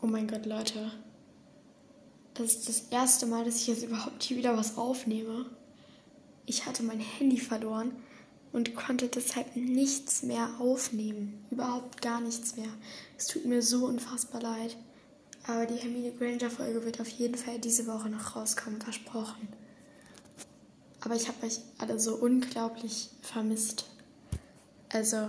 Oh mein Gott, Leute. Das ist das erste Mal, dass ich jetzt überhaupt hier wieder was aufnehme. Ich hatte mein Handy verloren und konnte deshalb nichts mehr aufnehmen. Überhaupt gar nichts mehr. Es tut mir so unfassbar leid. Aber die Hermine Granger-Folge wird auf jeden Fall diese Woche noch rauskommen, versprochen. Aber ich habe euch alle so unglaublich vermisst. Also,